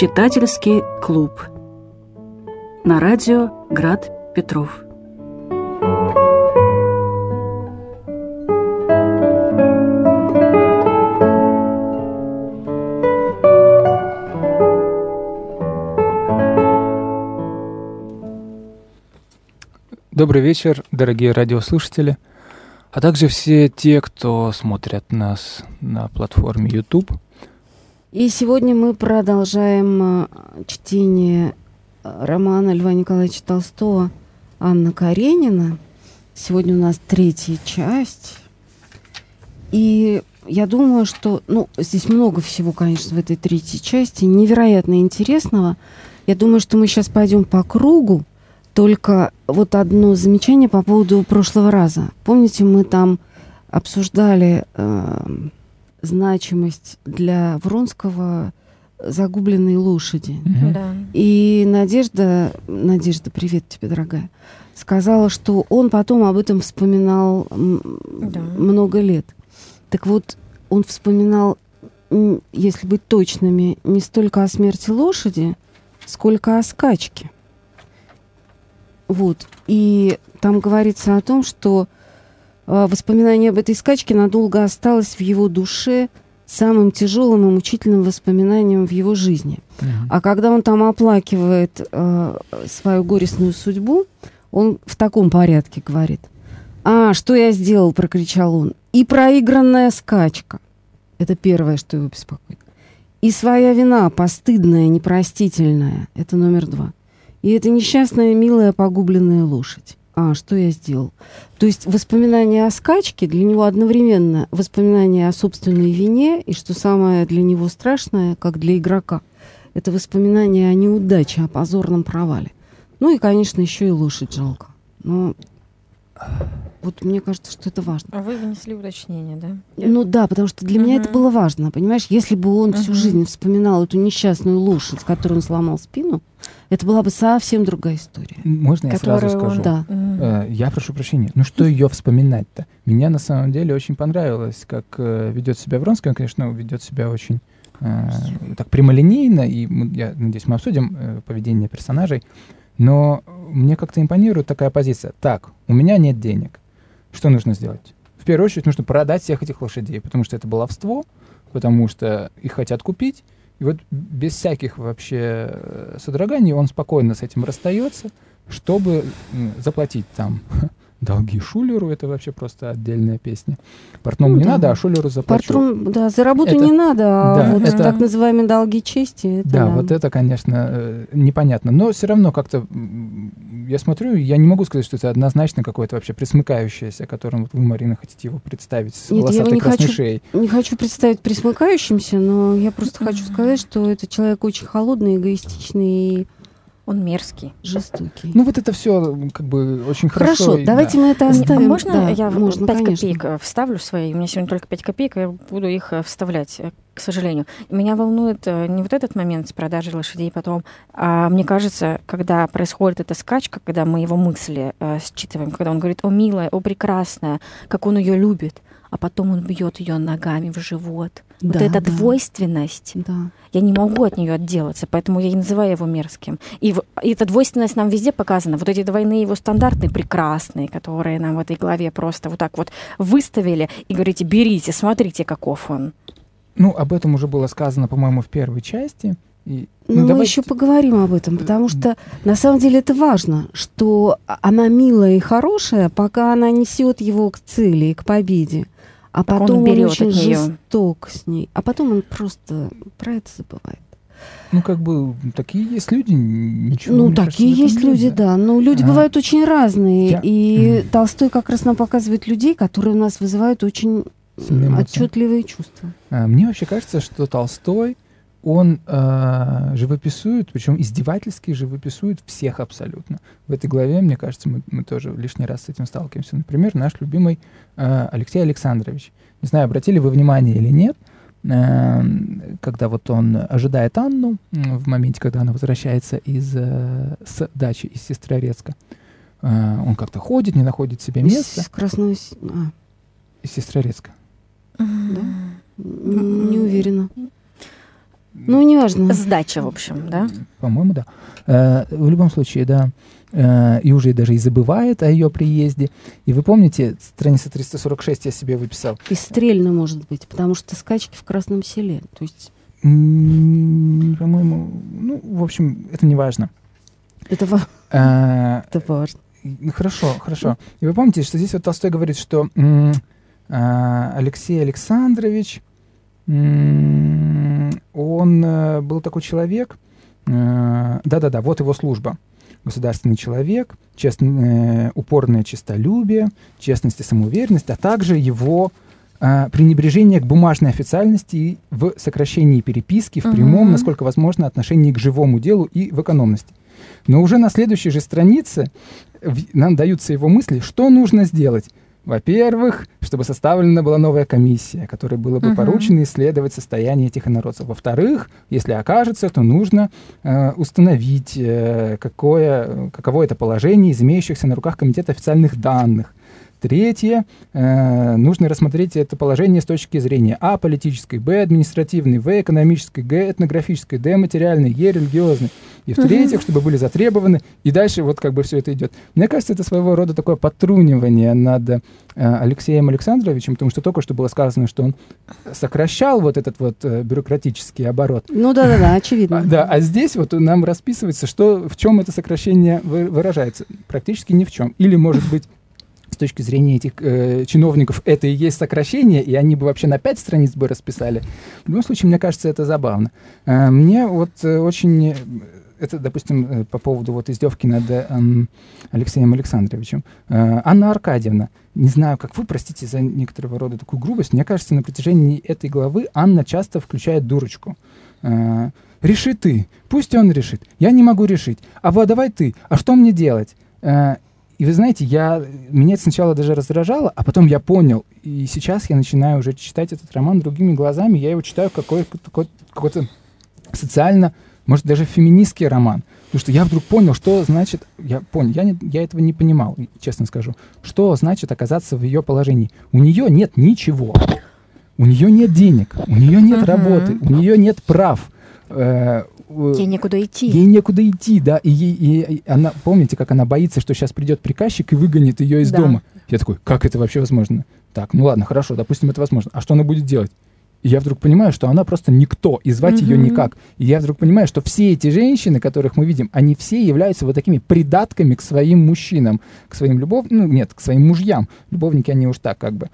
Читательский клуб. На радио Град Петров. Добрый вечер, дорогие радиослушатели, а также все те, кто смотрят нас на платформе YouTube. И сегодня мы продолжаем э, чтение э, романа Льва Николаевича Толстого «Анна Каренина». Сегодня у нас третья часть. И я думаю, что... Ну, здесь много всего, конечно, в этой третьей части. Невероятно интересного. Я думаю, что мы сейчас пойдем по кругу. Только вот одно замечание по поводу прошлого раза. Помните, мы там обсуждали э, значимость для Вронского загубленной лошади. Мгм. Да. И Надежда, Надежда, привет тебе, дорогая, сказала, что он потом об этом вспоминал Да. много лет. Так вот, он вспоминал, если быть точными, не столько о смерти лошади, сколько о скачке. Вот. И там говорится о том, что воспоминание об этой скачке надолго осталось в его душе самым тяжелым и мучительным воспоминанием в его жизни. Мгм. А когда он там оплакивает э, свою горестную судьбу, он в таком порядке говорит. «А, что я сделал?» – прокричал он. «И проигранная скачка». Это первое, что его беспокоит. «И своя вина, постыдная, непростительная». Это номер два. И это несчастная, милая, погубленная лошадь. А, что я сделал? То есть воспоминание о скачке для него одновременно воспоминание о собственной вине, и что самое для него страшное, как для игрока, это воспоминание о неудаче, о позорном провале. Ну и, конечно, еще и лошадь жалко. Но вот мне кажется, что это важно. А вы внесли уточнение, да? Ну да, потому что для меня это было важно. Понимаешь, если бы он всю жизнь вспоминал эту несчастную лошадь, с которой он сломал спину, это была бы совсем другая история. Можно я сразу Которую он- скажу? Да. Э, Я прошу прощения. Ну что ее вспоминать-то? Меня на самом деле очень понравилось, как э, ведет себя Вронский. Он, конечно, ведет себя очень э, так прямолинейно, и мы- я надеюсь, мы обсудим э, поведение персонажей. Но мне как-то импонирует такая позиция. Так, у меня нет денег. Что нужно сделать? В первую очередь нужно продать всех этих лошадей, потому что это баловство, потому что их хотят купить. И вот без всяких вообще э, содроганий он спокойно с этим расстается, чтобы заплатить там долги Шулеру. Это вообще просто отдельная песня. Портному Ну не да. надо, а Шулеру заплачу. Портрум, да, за работу Это- не надо, а да, вот это- так называемые долги чести. Это Да, вот это, конечно, э, непонятно. Но все равно как-то я смотрю, я не могу сказать, что это однозначно какое-то вообще присмыкающееся, которым вы, Марина, хотите его представить с Нет, я его не хочу. шеей. Не хочу представить присмыкающимся, но я просто хочу сказать, что это человек очень холодный, эгоистичный и Он мерзкий. жестокий. Ну вот это все как бы очень хорошо. Хорошо, и- давайте да. мы это А оставим. можно Да, я можно, 5 конечно. копеек э, вставлю свои? У меня сегодня только 5 копеек, и я буду их э, вставлять, э, к сожалению. Меня волнует не вот этот момент с продажей лошадей потом, а мне кажется, когда происходит эта скачка, когда мы его мысли э, считываем, когда он говорит, о, милая, о, прекрасная, как он ее любит, а потом он бьет ее ногами в живот. вот Да, эта да. двойственность, Да. я не могу от нее отделаться, поэтому я и называю его мерзким. И, в- и эта двойственность нам везде показана. Вот эти двойные его стандарты прекрасные, которые нам в этой главе просто вот так вот выставили и говорите, берите, смотрите, каков он. Ну, об этом уже было сказано, по-моему, в первой части. И, Ну, мы давайте- еще поговорим об этом, потому что на самом деле это важно, что она милая и хорошая, пока она несет его к цели и к победе. А он потом он, берет очень от неё. жесток с ней. А потом он просто про это забывает. Ну, как бы, такие есть люди, ничего. ну, кажется, такие есть люди, да. Но люди Ага. бывают очень разные. Я- И Мгм. Толстой как раз нам показывает людей, которые у нас вызывают очень эмоции. отчетливые чувства. А, Мне вообще кажется, что Толстой, он а, живописует, причем издевательски живописует всех абсолютно. В этой главе, мне кажется, мы, мы тоже лишний раз с этим сталкиваемся. Например, наш любимый а, Алексей Александрович. Не знаю, обратили вы внимание или нет, а, когда вот он ожидает Анну м, в моменте, когда она возвращается из, э, с дачи из Сестрорецка. А, он как-то ходит, не находит себе места. Из Красного... С- а, Из Сестрорецка. н- не уверена. Ну, неважно. Сдача, в общем, да? По-моему, да. Э, в любом случае, да. Э, и уже даже и забывает о ее приезде. И вы помните, страница 346 я себе выписал. И стрельно, может быть, потому что скачки в Красном селе. То есть По-моему, ну, в общем, это не важно. это, ва- Э, это важно. Ну, Хорошо, хорошо. И вы помните, что здесь вот Толстой говорит, что Алексей Александрович, он э, был такой человек, э, да-да-да, вот его служба. Государственный человек, честное, упорное честолюбие, честность и самоуверенность, а также его пренебрежение к бумажной официальности в сокращении переписки в прямом, Мгм. насколько возможно, отношении к живому делу и в экономности. Но уже на следующей же странице нам даются его мысли, что нужно сделать. Во-первых, чтобы составлена была новая комиссия, которой было бы Мгм. поручено исследовать состояние этих инородцев. Во-вторых, если окажется, то нужно э, установить, э, какое, каково это положение из имеющихся на руках комитета официальных данных. Третье, э, нужно рассмотреть это положение с точки зрения А, политической, Б, административной, В, экономической, Г, этнографической, Д, материальной, Е, религиозной. И в-третьих, чтобы были затребованы, и дальше вот как бы все это идет. Мне кажется, это своего рода такое потрунивание над э, Алексеем Александровичем, потому что только что было сказано, что он сокращал вот этот вот э, бюрократический оборот. Ну да-да-да, очевидно. А, да, а здесь вот нам расписывается, что в чем это сокращение вы- выражается. Практически ни в чем. Или, может быть, с точки зрения этих э, чиновников, это и есть сокращение, и они бы вообще на пять страниц бы расписали. В любом случае, мне кажется, это забавно. Э, мне вот э, очень... э, Это, допустим, э, по поводу вот издевки над э, Алексеем Александровичем. Э, Анна Аркадьевна, не знаю, как вы, простите за некоторого рода такую грубость, мне кажется, на протяжении этой главы Анна часто включает дурочку. Э, Реши ты, пусть он решит. Я не могу решить. А вот давай ты. А что мне делать? Э, И вы знаете, я, меня это сначала даже раздражало, а потом я понял. И сейчас я начинаю уже читать этот роман другими глазами. Я его читаю как какой-то, какой- какой-то социально, может, даже феминистский роман. Потому что я вдруг понял, что значит... Я понял, я, не- я этого не понимал, честно скажу. Что значит оказаться в ее положении? У нее нет ничего. У нее нет денег, у нее нет работы, у нее нет прав. Э, Ей некуда идти. Ей некуда идти, да, и, ей, и- она, помните, как она боится, что сейчас придет приказчик и выгонит ее из Да. дома? Я такой, как это вообще возможно? Так, ну ладно, хорошо, допустим, это возможно. А что она будет делать? И я вдруг понимаю, что она просто никто, и звать ее Мгм. никак. И я вдруг понимаю, что все эти женщины, которых мы видим, они все являются вот такими придатками к своим мужчинам, к своим любов... Ну, нет, к своим мужьям. Любовники они уж так как бы.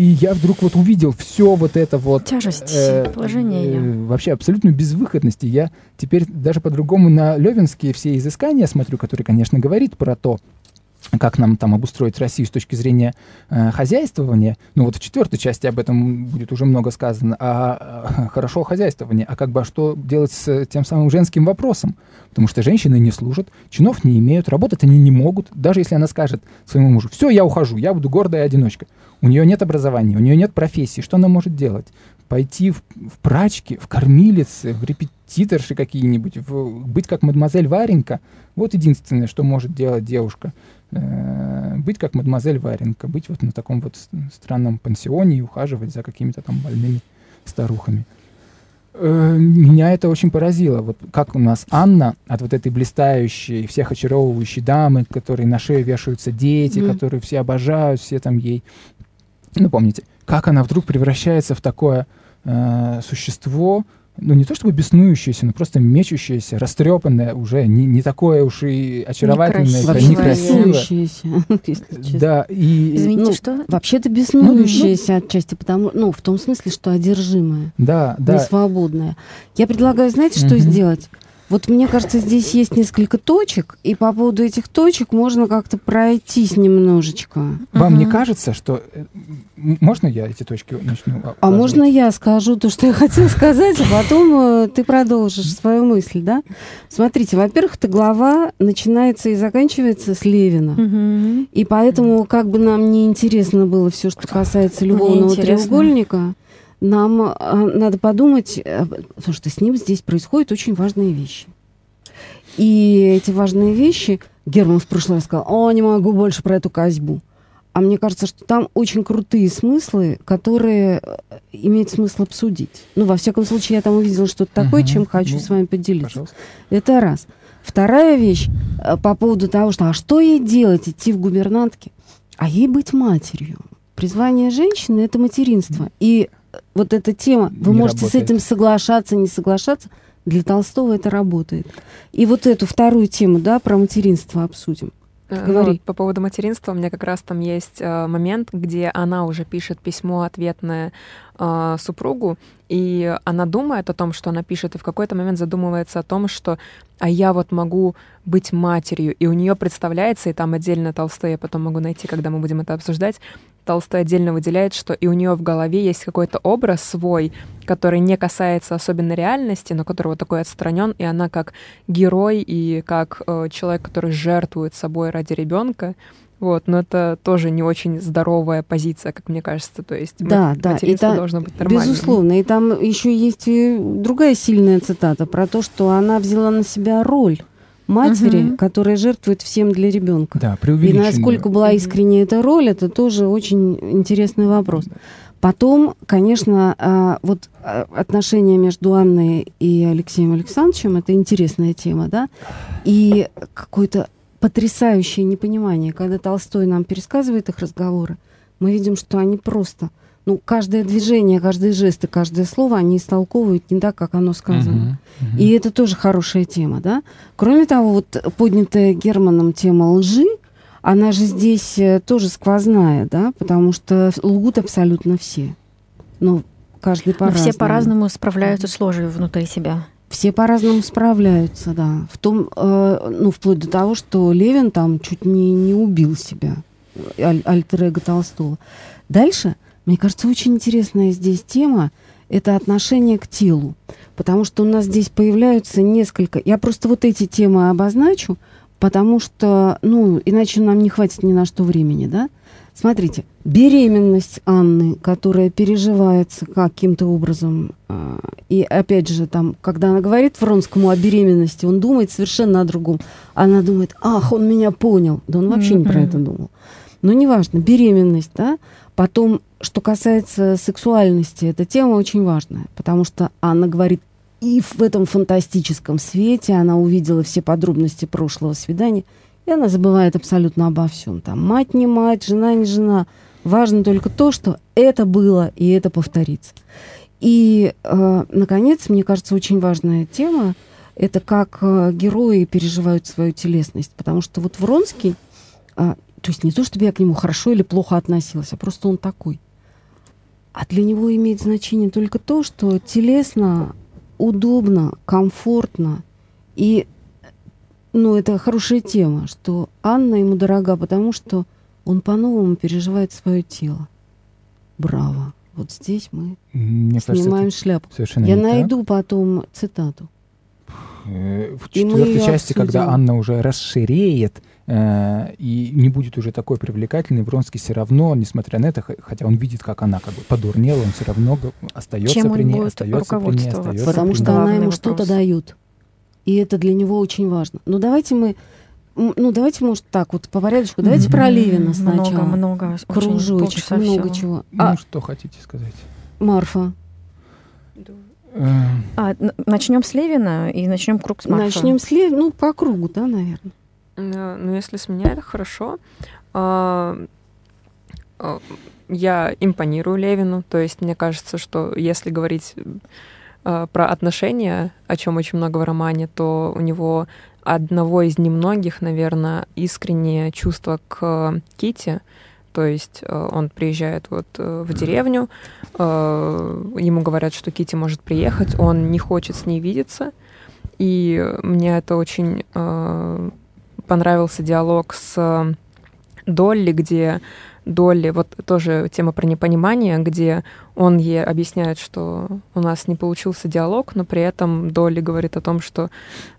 И я вдруг вот увидел все вот это вот... Тяжесть э, положения э, её. Вообще абсолютную безвыходность. И я теперь даже по-другому на Левинские все изыскания смотрю, которые, конечно, говорит про то, как нам там обустроить Россию с точки зрения э, хозяйствования. Ну вот в четвертой части об этом будет уже много сказано. А, э, хорошо хозяйствование, а как бы а что делать с тем самым женским вопросом? Потому что женщины не служат, чинов не имеют, работать они не могут. Даже если она скажет своему мужу, все, я ухожу, я буду гордая одиночка. У нее нет образования, у нее нет профессии. Что она может делать? Пойти в, в прачки, в кормилицы, в репетиторши какие-нибудь, в- быть как мадемуазель Варенька. Вот единственное, что может делать девушка. Э, быть как мадемуазель Варенька, быть вот на таком вот странном пансионе и ухаживать за какими-то там больными старухами. Э, Меня это очень поразило. Вот как у нас Анна от вот этой блистающей, всех очаровывающей дамы, которой на шею вешаются дети, Мгм. которые все обожают, все там ей. Ну, помните, как она вдруг превращается в такое э, существо, ну, не то чтобы беснующееся, но просто мечущееся, растрепанное уже, не, не такое уж и очаровательное, Некрасивое. Беснующееся. Да, и... Извините, Ну, что? Вообще-то беснующаяся отчасти, потому, ну, в том смысле, что одержимая, Да, да. несвободная. Я предлагаю, знаете, что Мгм. сделать? Вот мне кажется, здесь есть несколько точек, и по поводу этих точек можно как-то пройтись немножечко. Вам не Мгм. кажется, что... э, Можно я эти точки начну? А указывать? можно я скажу то, что я хотела сказать, а потом э, ты продолжишь свою мысль, да? Смотрите, во-первых, эта глава начинается и заканчивается с Левина. И поэтому, как бы нам не интересно было все, что касается любовного треугольника, нам э, надо подумать, э, потому что с ним здесь происходят очень важные вещи. И эти важные вещи Герман в прошлый раз сказал, о, не могу больше про эту козьбу. а мне кажется, что там очень крутые смыслы, которые э, имеет смысл обсудить. Ну, во всяком случае, я там увидела что-то такое, Мгм. чем хочу Ну, с вами поделиться. Пожалуйста. Это раз. Вторая вещь по поводу того, что а что ей делать, идти в гувернантки? А ей быть матерью. Призвание женщины – это материнство. И вот эта тема, вы Не можете с работает. этим соглашаться, не соглашаться, для Толстого это работает. И вот эту вторую тему, да, про материнство обсудим. Э, Говори. ну вот по поводу материнства, у меня как раз там есть э, момент, где она уже пишет письмо ответное э, супругу, и она думает о том, что она пишет, и в какой-то момент задумывается о том, что а я вот могу быть матерью, и у нее представляется, и там отдельно Толстой, я потом могу найти, когда мы будем это обсуждать, Толстой отдельно выделяет, что и у нее в голове есть какой-то образ свой, который не касается особенно реальности, но который вот такой отстранен, и она как герой и как э, человек, который жертвует собой ради ребенка. Вот, но это тоже не очень здоровая позиция, как мне кажется. То есть Да, да, и та- должно быть нормальным. Безусловно. И там еще есть и другая сильная цитата про то, что она взяла на себя роль матери, Мгм. которая жертвует всем для ребенка. Да, И насколько была Мгм. искренне эта роль, это тоже очень интересный вопрос. Потом, конечно, а, вот а, отношения между Анной и Алексеем Александровичем это интересная тема, да, и какое-то потрясающее непонимание, когда Толстой нам пересказывает их разговоры, мы видим, что они просто, ну, каждое движение, каждый жест и каждое слово они истолковывают не так, как оно сказано. Мгм, мгм. И это тоже хорошая тема, да. Кроме того, вот поднятая Германом тема лжи, она же здесь э, тоже сквозная, да, потому что лгут абсолютно все. Ну, каждый Но по-разному. все по-разному справляются с ложью внутри себя. Все по-разному справляются, да. В том, э, ну, вплоть до того, что Левин там чуть не, не убил себя, аль- альтер-эго Толстого. Дальше, мне кажется, очень интересная здесь тема – это отношение к телу. Потому что у нас здесь появляются несколько... Я просто вот эти темы обозначу, потому что, ну, иначе нам не хватит ни на что времени, да? Смотрите, беременность Анны, которая переживается каким-то образом, а, и опять же, там, когда она говорит Вронскому о беременности, он думает совершенно о другом. Она думает, ах, он меня понял. Да он вообще не про это думал. Но неважно, беременность, да. Потом, что касается сексуальности, эта тема очень важная, потому что Анна говорит, и в этом фантастическом свете она увидела все подробности прошлого свидания, и она забывает абсолютно обо всем. Там мать не мать, жена не жена. Важно только то, что это было, и это повторится. И, э, наконец, мне кажется, очень важная тема это как э, герои переживают свою телесность. Потому что вот Вронский, а, то есть не то, чтобы я к нему хорошо или плохо относилась, а просто он такой. А для него имеет значение только то, что телесно, удобно, комфортно. И, ну, это хорошая тема, что Анна ему дорога, потому что он по-новому переживает свое тело. Браво. Вот здесь мы Мне кажется, снимаем это шляпу. Я не так. найду потом цитату. Э, В четвертой части, когда обсудим. Анна уже расширеет и не будет уже такой привлекательной, Вронский все равно, несмотря на это, хотя он видит, как она как бы подурнела, он все равно остается Чем при ней, остается при ней, остается Потому при что она ему что-то дает. И это для него очень важно. Ну, давайте мы... Ну, давайте, может, так вот по порядочку. Давайте Мгм. про Левина сначала. Много, много. Кружочек, много всего. чего. Ну, А, что хотите сказать? Марфа, Э, А, начнем с Левина и начнем круг с Марфой. начнем с Левина. Ну, по кругу, да, наверное. Ну, если с меня это хорошо. А, а, Я импонирую Левину, то есть мне кажется, что если говорить а, про отношения, о чем очень много в романе, то у него одного из немногих, наверное, искреннее чувство к Кити. То есть он приезжает вот э, в деревню, ему говорят, что Кити может приехать, он не хочет с ней видеться, и мне это очень понравился диалог с Долли, где Долли, вот тоже тема про непонимание, где он ей объясняет, что у нас не получился диалог, но при этом Долли говорит о том, что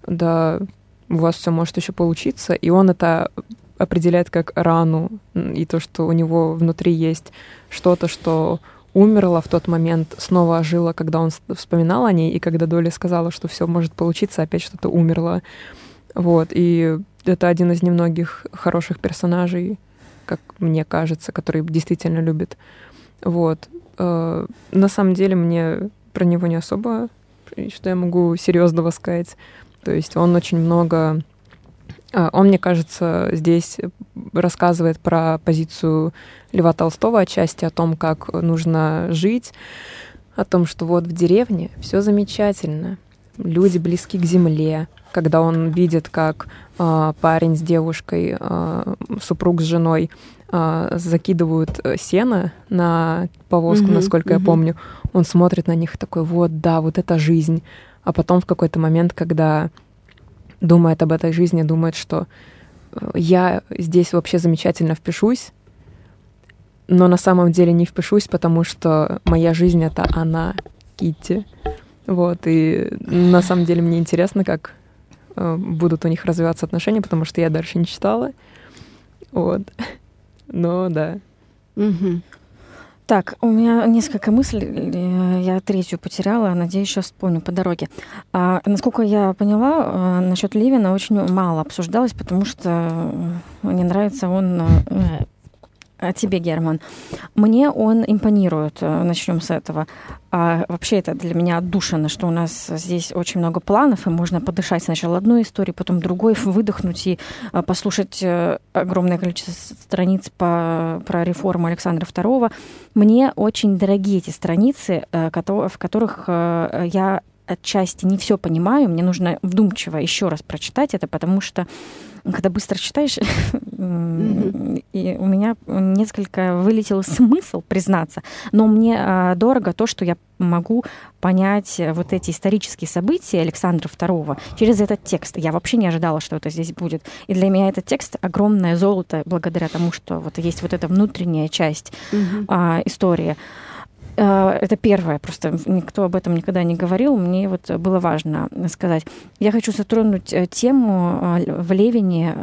да, у вас все может еще получиться, и он это определяет как рану, и то, что у него внутри есть что-то, что умерло в тот момент, снова ожило, когда он вспоминал о ней, и когда Долли сказала, что все может получиться, опять что-то умерло. Вот, и это один из немногих хороших персонажей, как мне кажется, который действительно любит. Вот. Э, на самом деле мне про него не особо, что я могу серьезного сказать. То есть он очень много... Э, он, мне кажется, здесь рассказывает про позицию Льва Толстого отчасти, о том, как нужно жить, о том, что вот в деревне все замечательно, люди близки к земле, когда он видит, как э, парень с девушкой, э, супруг с женой э, закидывают сено на повозку, mm-hmm, насколько mm-hmm. я помню, он смотрит на них такой, вот, да, вот это жизнь. А потом в какой-то момент, когда думает об этой жизни, думает, что я здесь вообще замечательно впишусь, но на самом деле не впишусь, потому что моя жизнь — это она, Китти. Вот, и на самом деле мне интересно, как э, будут у них развиваться отношения, потому что я дальше не читала. Вот. Но да. Угу. Так, у меня несколько мыслей, э, я третью потеряла, надеюсь, сейчас вспомню по дороге. А, насколько я поняла, э, насчет Ливина очень мало обсуждалось, потому что мне нравится он а тебе, Герман. Мне он импонирует, э, начнем с этого. А вообще это для меня отдушина, что у нас здесь очень много планов, и можно подышать сначала одной историей, потом другой, выдохнуть и э, послушать э, огромное количество страниц по, про реформу Александра II. Мне очень дорогие эти страницы, в которых я отчасти не все понимаю, мне нужно вдумчиво еще раз прочитать это, потому что когда быстро читаешь, и у меня несколько вылетел смысл, признаться, но мне а, дорого то, что я могу понять вот эти исторические события Александра II через этот текст. Я вообще не ожидала, что это здесь будет. И для меня этот текст огромное золото, благодаря тому, что вот есть вот эта внутренняя часть а, истории. А, это первое, просто никто об этом никогда не говорил, мне вот было важно сказать. Я хочу затронуть э, тему а, в Левине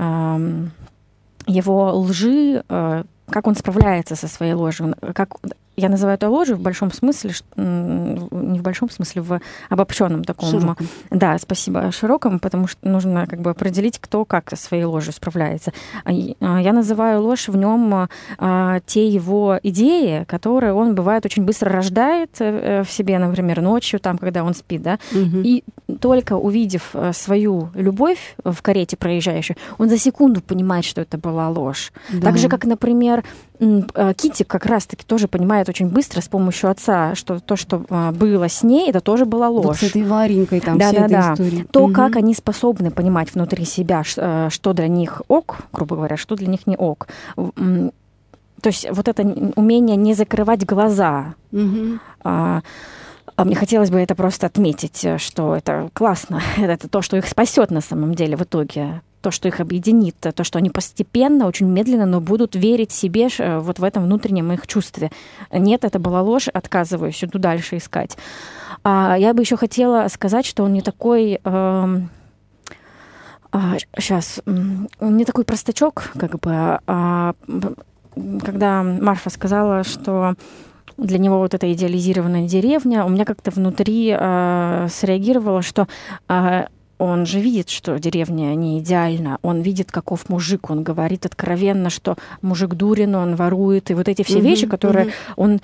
его лжи, э, как он справляется со своей ложью, как я называю это ложью в большом смысле, не в большом смысле, в обобщенном таком. Широком. Да, спасибо, широком, потому что нужно как бы определить, кто как со своей ложью справляется. А а, я называю ложь в нем а, те его идеи, которые он бывает очень быстро рождает э, в себе, например, ночью, там, когда он спит, да, угу. и только увидев э, свою любовь в карете проезжающей, он за секунду понимает, что это была ложь. Да. Так же, как, например, э, Кити как раз-таки тоже понимает очень быстро с помощью отца, что то, что а, было с ней, это тоже была ложь. Вот с этой Варенькой там да, вся да, эта да. история. То, угу. как они способны понимать внутри себя, э, что для них ок, грубо говоря, что для них не ок. То есть вот это умение не закрывать глаза. Угу. А, а мне хотелось бы это просто отметить, э, что это классно. Это то, что их спасет на самом деле в итоге то, что их объединит, то, что они постепенно, очень медленно, но будут верить себе э, вот в этом внутреннем их чувстве. Нет, это была ложь, отказываюсь, иду дальше искать. А я бы еще хотела сказать, что он не такой... Э, а, сейчас, он не такой простачок, как бы, а, когда Марфа сказала, что для него вот эта идеализированная деревня, у меня как-то внутри э, среагировало, что э, он же видит, что деревня не идеальна. Он видит, каков мужик. Он говорит откровенно, что мужик дурен, он ворует. И вот эти все mm-hmm, вещи, которые mm-hmm. он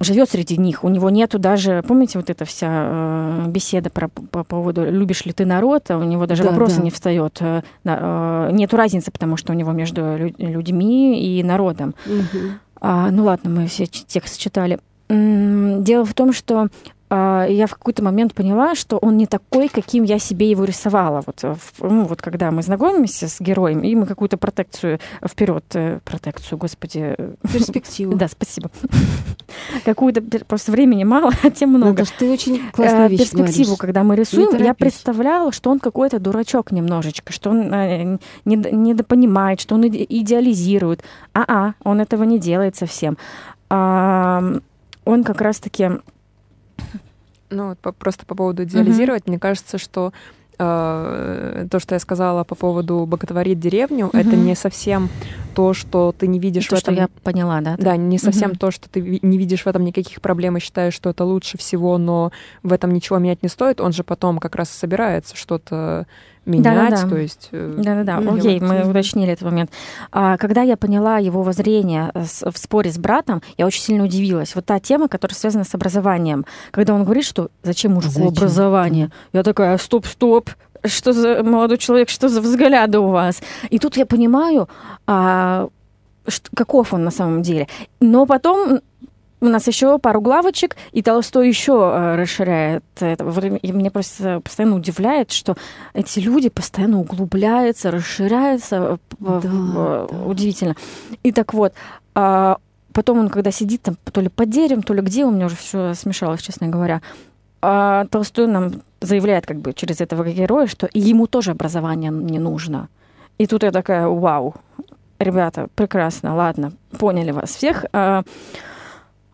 живет среди них. У него нету даже, помните, вот эта вся э, беседа про, по поводу любишь ли ты народ, а у него даже да, вопроса да. не встает. Э, э, нету разницы, потому что у него между людьми и народом. Угу. А, ну ладно, мы все текст читали. Дело в том, что а, я в какой-то момент поняла, что он не такой, каким я себе его рисовала. Вот, э, ну, вот когда мы знакомимся с героем, и мы какую-то протекцию вперед, э, протекцию, господи. Перспективу. Да, спасибо. Какую-то, просто времени мало, а тем много. Наташ, ты очень классную вещь Перспективу, когда мы рисуем, я представляла, что он какой-то дурачок немножечко, что он э, недопонимает, что он идеализирует. А-а, он этого не делает совсем. Он как раз-таки ну, по, просто по поводу идеализировать, mm-hmm. мне кажется, что э, то, что я сказала по поводу боготворить деревню, mm-hmm. это не совсем то, что ты не видишь то, в этом... что я поняла, да? Да, не совсем Мгм. то, что ты не видишь в этом никаких проблем и считаешь, что это лучше всего, но в этом ничего менять не стоит. Он же потом как раз собирается что-то менять, Да-да-да. то есть... э, Да-да-да, Мгм. окей, мы уточнили этот момент. А, когда я поняла его воззрение э, в споре с братом, я очень сильно удивилась. Вот та тема, которая связана с образованием. Когда он говорит, что зачем мужику Зачем? образование? Я такая, стоп, стоп, что за молодой человек, что за взгляды у вас? И тут я понимаю, а, каков он на самом деле. Но потом у нас еще пару главочек, и Толстой еще э, расширяет это. И меня просто постоянно удивляет, что эти люди постоянно углубляются, расширяются. э, в- Да, в- да. Удивительно. И так вот, а, потом он, когда сидит там то ли под деревом, то ли где, у меня уже все смешалось, честно говоря, а Толстой нам заявляет как бы через этого героя, что ему тоже образование не нужно. И тут я такая, вау, ребята, прекрасно, ладно, поняли вас всех.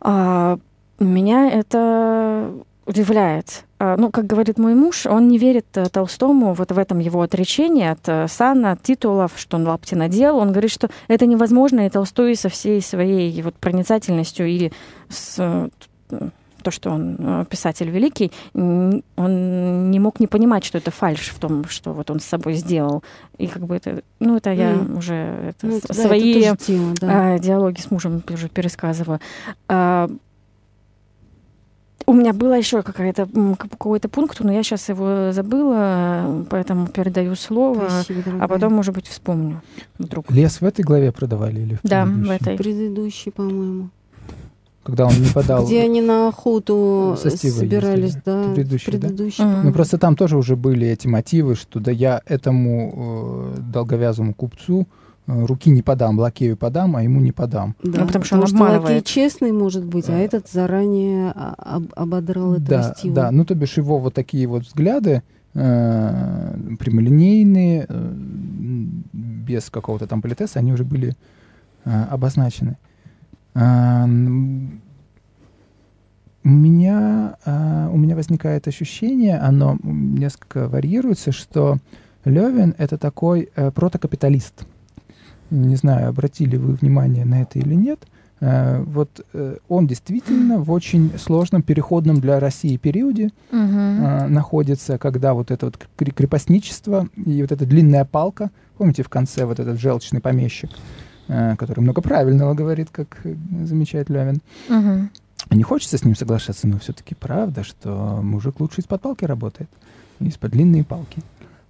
А, меня это удивляет. А, Ну, как говорит мой муж, он не верит э, Толстому вот в этом его отречении от э, сана, от титулов, что он лапти надел. Он говорит, что это невозможно, и Толстой со всей своей вот проницательностью и с, э, то, что он э, писатель великий, он не мог не понимать, что это фальш в том, что вот он с собой сделал. И как бы это, ну, это я Мгм. уже это Ну, с- это- да, свои это тема, да. а, диалоги с мужем уже пересказываю. А, у меня было еще какая-то, какой-то пункт, но я сейчас его забыла, поэтому передаю слово, Спасибо, а потом, может быть, вспомню вдруг. Лес в этой главе продавали или в Да, в предыдущей? этой. Предыдущий, по-моему. Когда он не подал... Где они на охоту Со Стивой собирались, ездили. да. Предыдущий, да? предыдущий. Мгм. Ну, просто там тоже уже были эти мотивы, что да я этому э, долговязому купцу э, руки не подам, лакею подам, а ему не подам. Да, Ну, потому что он лакей обманывает. честный может быть, а Да. этот заранее а- об- ободрал этого да, Стива. да, ну то бишь его вот такие вот взгляды э, прямолинейные, э, без какого-то там политеса, они уже были э, обозначены. М, у меня, а, у меня возникает ощущение, оно несколько варьируется, что Левин это такой э, протокапиталист. Не знаю, обратили вы внимание на это или нет. Э, вот э, он действительно в очень сложном переходном для России периоде э, находится, когда вот это вот кре- крепостничество и вот эта длинная палка, помните в конце вот этот желчный помещик, который много правильного говорит, как э, замечает Левин. Мгм. Не хочется с ним соглашаться, но все-таки правда, что мужик лучше из-под палки работает, из-под длинной палки.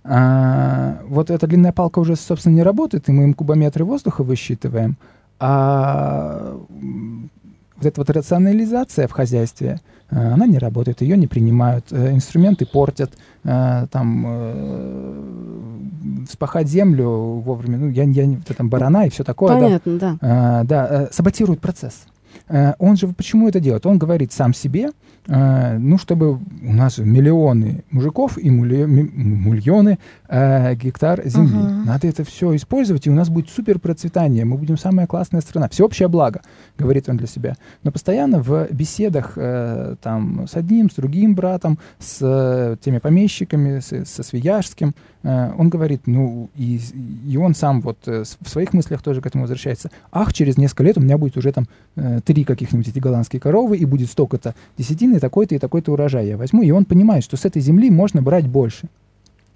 А, вот эта длинная палка уже, собственно, не работает, и мы им кубометры воздуха высчитываем, а вот эта вот рационализация в хозяйстве, э, она не работает, ее не принимают, э, инструменты портят, э, там э, вспахать землю вовремя, ну, я, я там барана и все такое, да, Понятно, да. да, э, саботирует процесс. Э, Он же почему это делает? Он говорит сам себе, э, ну, чтобы у нас миллионы мужиков и миллионы э, гектар земли. Мгм. Надо это все использовать, и у нас будет супер процветание, мы будем самая классная страна. Всеобщее благо, говорит он для себя. Но постоянно в беседах там, с одним, с другим братом, с теми помещиками, с- со Свияжским, он говорит, ну, и, и он сам вот в своих мыслях тоже к этому возвращается. Ах, через несколько лет у меня будет уже там три каких-нибудь эти голландские коровы, и будет столько-то десятины, такой-то и такой-то урожай я возьму. И он понимает, что с этой земли можно брать больше.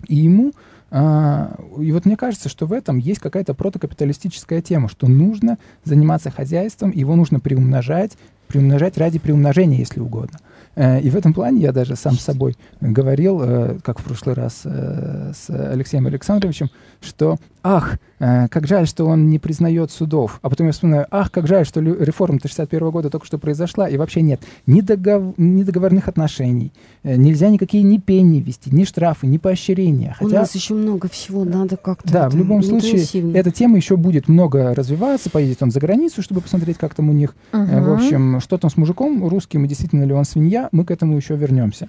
И ему, а, и вот мне кажется, что в этом есть какая-то протокапиталистическая тема, что нужно заниматься хозяйством, его нужно приумножать, приумножать ради приумножения, если угодно. Э, И в этом плане я даже сам с собой говорил, э, как в прошлый раз э, с Алексеем Александровичем, что ах, как жаль, что он не признает судов. А потом я вспоминаю, ах, как жаль, что реформа 61 года только что произошла, и вообще нет ни, догов- ни договорных отношений, э, нельзя никакие ни пени вести, ни штрафы, ни поощрения. У Хотя нас еще много всего надо как-то. да, в любом случае, эта тема еще будет много развиваться. Поедет он за границу, чтобы посмотреть, как там у них. Э, В общем, что там с мужиком русским, и действительно ли он свинья, мы к этому еще вернемся.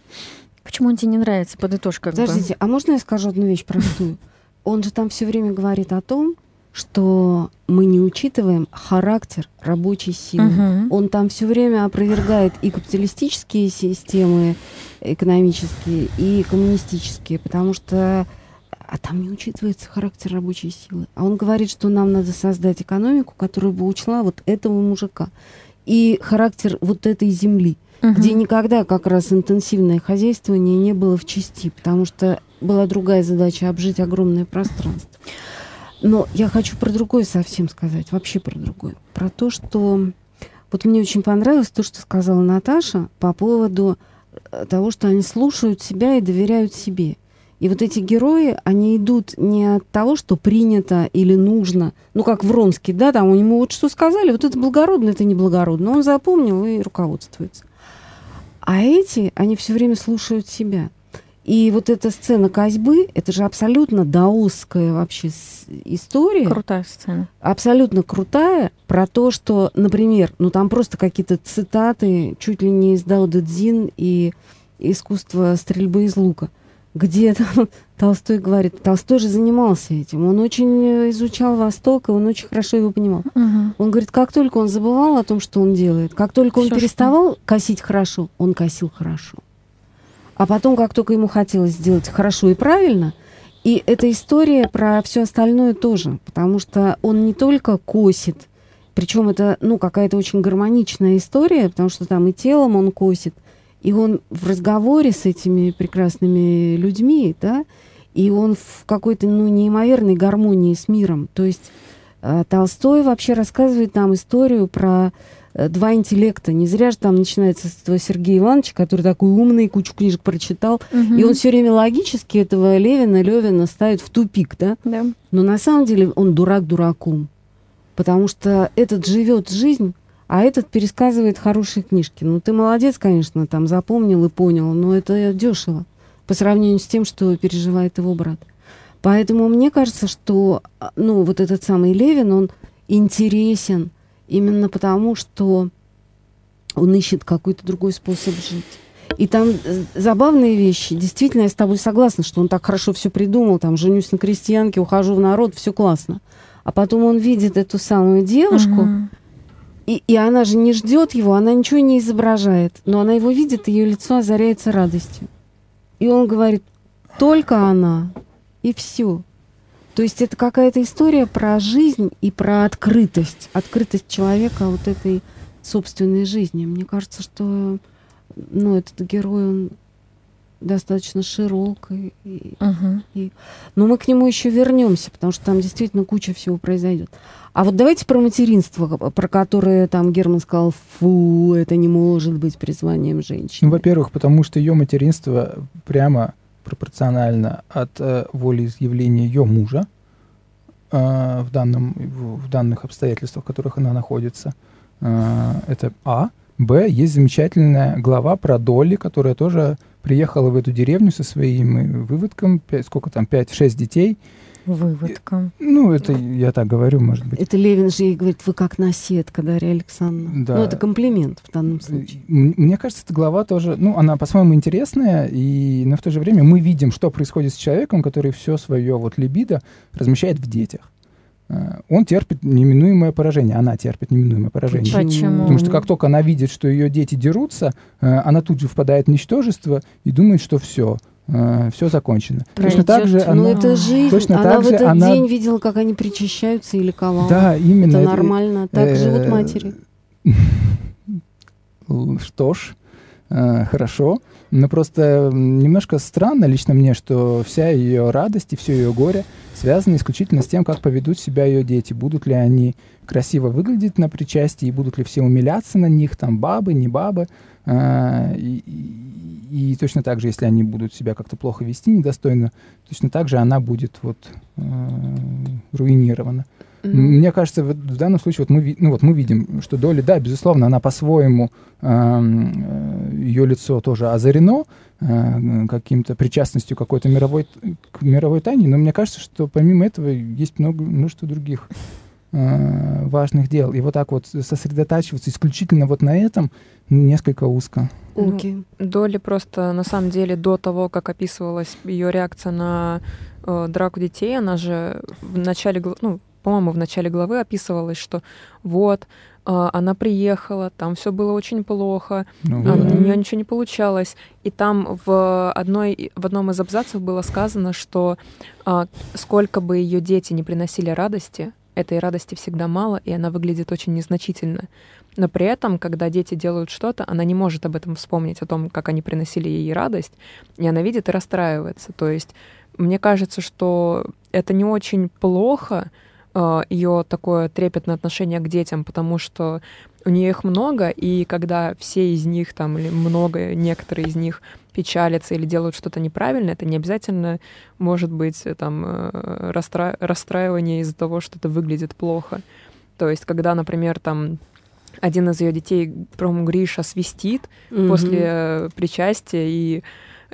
Почему он тебе не нравится? Подытожь как бы. Подождите, а можно я скажу одну вещь простую? Он же там все время говорит о том, что мы не учитываем характер рабочей силы. Мгм. Он там все время опровергает и капиталистические системы экономические, и коммунистические, потому что а там не учитывается характер рабочей силы. А он говорит, что нам надо создать экономику, которая бы учла вот этого мужика и характер вот этой земли, Мгм. где никогда как раз интенсивное хозяйствование не было в части, потому что была другая задача обжить огромное пространство. Но я хочу про другое совсем сказать, вообще про другое. Про то, что вот мне очень понравилось то, что сказала Наташа по поводу э, того, что они слушают себя и доверяют себе. И вот эти герои, они идут не от того, что принято или нужно, ну, как Вронский, да, там у него вот что сказали, вот это благородно, это неблагородно. Он запомнил и руководствуется. А эти, они все время слушают себя. И вот эта сцена козьбы, это же абсолютно даосская вообще история Крутая сцена. абсолютно крутая про то, что, например, ну там просто какие-то цитаты чуть ли не из Дао Дэ Цзин и искусство стрельбы из лука, где там Толстой говорит, Толстой же занимался этим, он очень изучал Восток, и он очень хорошо его понимал. Мгм. Он говорит, как только он забывал о том, что он делает, как только он Всё, что- переставал косить хорошо, он косил хорошо. А потом, как только ему хотелось сделать хорошо и правильно, и эта история про все остальное тоже, потому что он не только косит, причем это, ну, какая-то очень гармоничная история, потому что там и телом он косит, и он в разговоре с этими прекрасными людьми, да, и он в какой-то, ну, неимоверной гармонии с миром. То есть э, Толстой вообще рассказывает нам историю про два интеллекта. Не зря же там начинается с этого Сергея Ивановича, который такой умный, кучу книжек прочитал. И он все время логически этого Левина, Левина ставит в тупик, да? Да. Но на самом деле он дурак дураком. Потому что этот живет жизнь, а этот пересказывает хорошие книжки. Ну, ты молодец, конечно, там запомнил и понял, но это дешево по сравнению с тем, что переживает его брат. Поэтому мне кажется, что а, ну, вот этот самый Левин, он интересен именно потому, что он ищет какой-то другой способ жить. И там э, забавные вещи. Действительно, я с тобой согласна, что он так хорошо все придумал. Там женюсь на крестьянке, ухожу в народ, все классно. А потом он видит эту самую девушку, и, и она же не ждет его, она ничего не изображает. Но она его видит, и ее лицо озаряется радостью. И он говорит, только она, и все. То есть это какая-то история про жизнь и про открытость. Открытость человека вот этой собственной жизни. Мне кажется, что ну, этот герой, он достаточно широк. И, и- Мгм. но мы к нему еще вернемся, потому что там действительно куча всего произойдет. А вот давайте про материнство, про которое там Герман сказал, фу, это не может быть призванием женщины. Ну, во-первых, потому что ее материнство прямо пропорционально от э, волеизъявления ее мужа э, в, данном, в, данных обстоятельствах, в которых она находится. Э, это А. Б. Есть замечательная глава про Долли, которая тоже приехала в эту деревню со своим э, выводком, пять- сколько там, 5-6 детей. Выводка. Ну, это я так говорю, может быть. Это Левин же ей говорит, вы как наседка, Дарья Александровна. Да. Ну, это комплимент в данном случае. М- Мне кажется, эта глава тоже, ну, она по-своему интересная, и, но в то же время мы видим, что происходит с человеком, который все свое вот либидо размещает в детях. Э, Он терпит неминуемое поражение, она терпит неминуемое поражение. Почему? Потому что как только она видит, что ее дети дерутся, э, она тут же впадает в ничтожество и думает, что все, все закончено. Точно так же Пройдет, она... Ну, это жизнь. точно она так в этот она- день видела, как они причащаются и ликовала. Да, именно. это нормально. Так э, живут матери. Что ж, э, хорошо. Но просто м, немножко странно лично мне, что вся ее радость и все ее горе связаны исключительно с тем, как поведут себя ее дети. Будут ли они красиво выглядеть на причастии, будут ли все умиляться на них, там бабы, не бабы. А, И, и- и точно так же, если они будут себя как-то плохо вести, недостойно, точно так же она будет вот э, руинирована. Ну, Мне кажется, вот в данном случае вот мы, ну, вот мы видим, что Доля, да, безусловно, она по-своему, ее лицо тоже озарено э, каким-то причастностью какой-то мировой, к мировой тайне, но мне кажется, что помимо этого есть много, множество других э, важных дел. И вот так вот сосредотачиваться исключительно вот на этом несколько узко. Ну, Окей. Доли просто, на самом деле, до того, как описывалась ее реакция на э, драку детей, она же в начале, ну, по-моему, в начале главы описывалось, что вот, а, она приехала, там все было очень плохо, Ну, а, да. у нее ничего не получалось. И там в, одной, в одном из абзацев было сказано, что а, сколько бы ее дети не приносили радости, этой радости всегда мало, и она выглядит очень незначительно. Но при этом, когда дети делают что-то, она не может об этом вспомнить, о том, как они приносили ей радость, и она видит и расстраивается. То есть мне кажется, что это не очень плохо, ее такое трепетное отношение к детям, потому что у нее их много, и когда все из них там или много, некоторые из них печалятся или делают что-то неправильно, это не обязательно может быть э, там э, расстра... расстраивание из-за того, что это выглядит плохо. То есть, когда, например, там один из ее детей, по-моему, Гриша свистит Мгм. после э, причастия, и